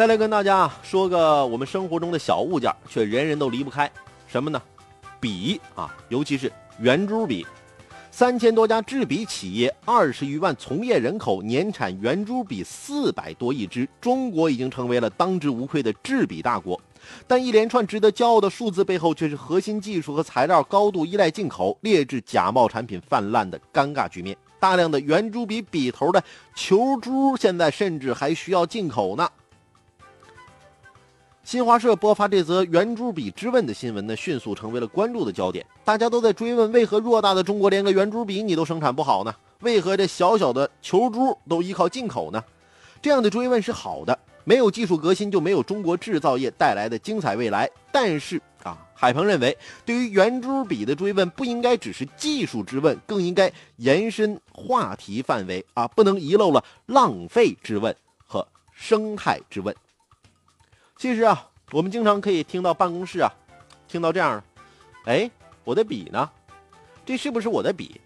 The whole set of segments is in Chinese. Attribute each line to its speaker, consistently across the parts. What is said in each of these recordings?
Speaker 1: 再来跟大家说个我们生活中的小物件，却人人都离不开什么呢？笔啊，尤其是圆珠笔。三千多家制笔企业，二十余万从业人口，年产圆珠笔四百多亿支，中国已经成为了当之无愧的制笔大国。但一连串值得骄傲的数字背后，却是核心技术和材料高度依赖进口，劣质假冒产品泛滥的尴尬局面。大量的圆珠笔笔头的球珠，现在甚至还需要进口呢。新华社播发这则圆珠笔之问的新闻呢，迅速成为了关注的焦点。大家都在追问：为何偌大的中国连个圆珠笔你都生产不好呢？为何这小小的球珠都依靠进口呢？这样的追问是好的，没有技术革新就没有中国制造业带来的精彩未来。但是啊，海鹏认为，对于圆珠笔的追问不应该只是技术之问，更应该延伸话题范围啊，不能遗漏了浪费之问和生态之问。其实啊，我们经常可以听到办公室啊，听到这样的，哎，我的笔呢？这是不是我的笔？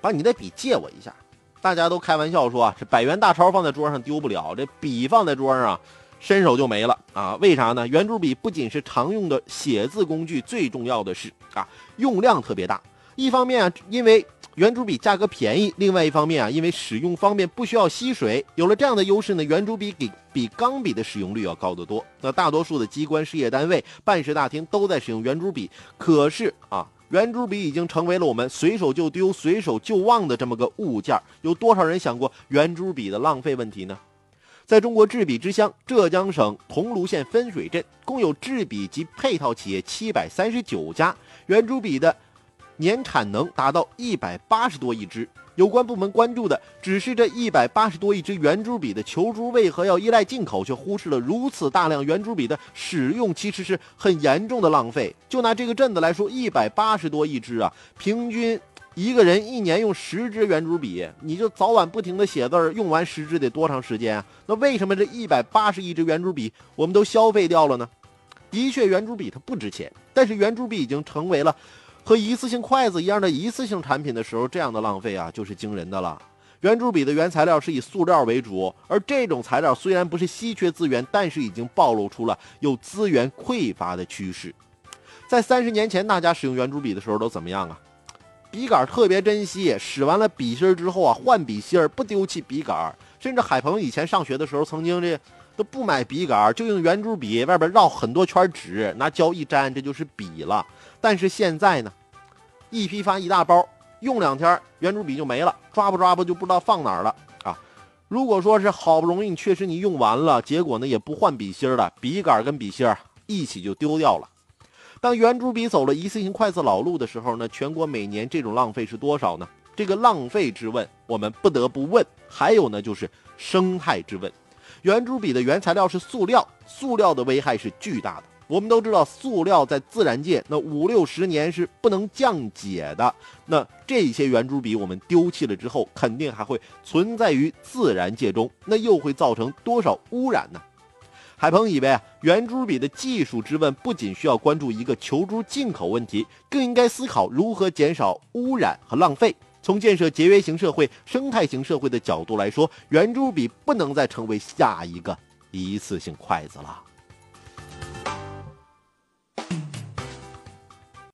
Speaker 1: 把你的笔借我一下。大家都开玩笑说啊，这百元大钞放在桌上丢不了，这笔放在桌上啊，伸手就没了啊？为啥呢？圆珠笔不仅是常用的写字工具，最重要的是啊，用量特别大。一方面啊，因为圆珠笔价格便宜，另外一方面啊，因为使用方便，不需要吸水。有了这样的优势呢，圆珠笔比比钢笔的使用率要高得多。那大多数的机关、事业单位、办事大厅都在使用圆珠笔，可是啊，圆珠笔已经成为了我们随手就丢、随手就忘的这么个物件。有多少人想过圆珠笔的浪费问题呢？在中国制笔之乡浙江省桐庐县分水镇，共有制笔及配套企业七百三十九家，圆珠笔的。年产能达到一百八十多亿支，有关部门关注的只是这一百八十多亿支圆珠笔的球珠为何要依赖进口，却忽视了如此大量圆珠笔的使用其实是很严重的浪费。就拿这个镇子来说，一百八十多亿支啊，平均一个人一年用十支圆珠笔，你就早晚不停的写字儿，用完十支得多长时间啊？那为什么这一百八十亿支圆珠笔我们都消费掉了呢？的确，圆珠笔它不值钱，但是圆珠笔已经成为了。和一次性筷子一样的一次性产品的时候，这样的浪费啊，就是惊人的了。圆珠笔的原材料是以塑料为主，而这种材料虽然不是稀缺资源，但是已经暴露出了有资源匮乏的趋势。在三十年前，大家使用圆珠笔的时候都怎么样啊？笔杆特别珍惜，使完了笔芯之后啊，换笔芯不丢弃笔杆。甚至海鹏以前上学的时候，曾经这都不买笔杆，就用圆珠笔外边绕很多圈纸，拿胶一粘，这就是笔了。但是现在呢？一批发一大包，用两天圆珠笔就没了，抓不抓不就不知道放哪儿了啊！如果说是好不容易确实你用完了，结果呢也不换笔芯了，笔杆跟笔芯一起就丢掉了。当圆珠笔走了一次性筷子老路的时候呢，全国每年这种浪费是多少呢？这个浪费之问，我们不得不问。还有呢，就是生态之问。圆珠笔的原材料是塑料，塑料的危害是巨大的。我们都知道，塑料在自然界那五六十年是不能降解的。那这些圆珠笔我们丢弃了之后，肯定还会存在于自然界中，那又会造成多少污染呢？海鹏以为啊，圆珠笔的技术之问不仅需要关注一个球珠进口问题，更应该思考如何减少污染和浪费。从建设节约型社会、生态型社会的角度来说，圆珠笔不能再成为下一个一次性筷子了。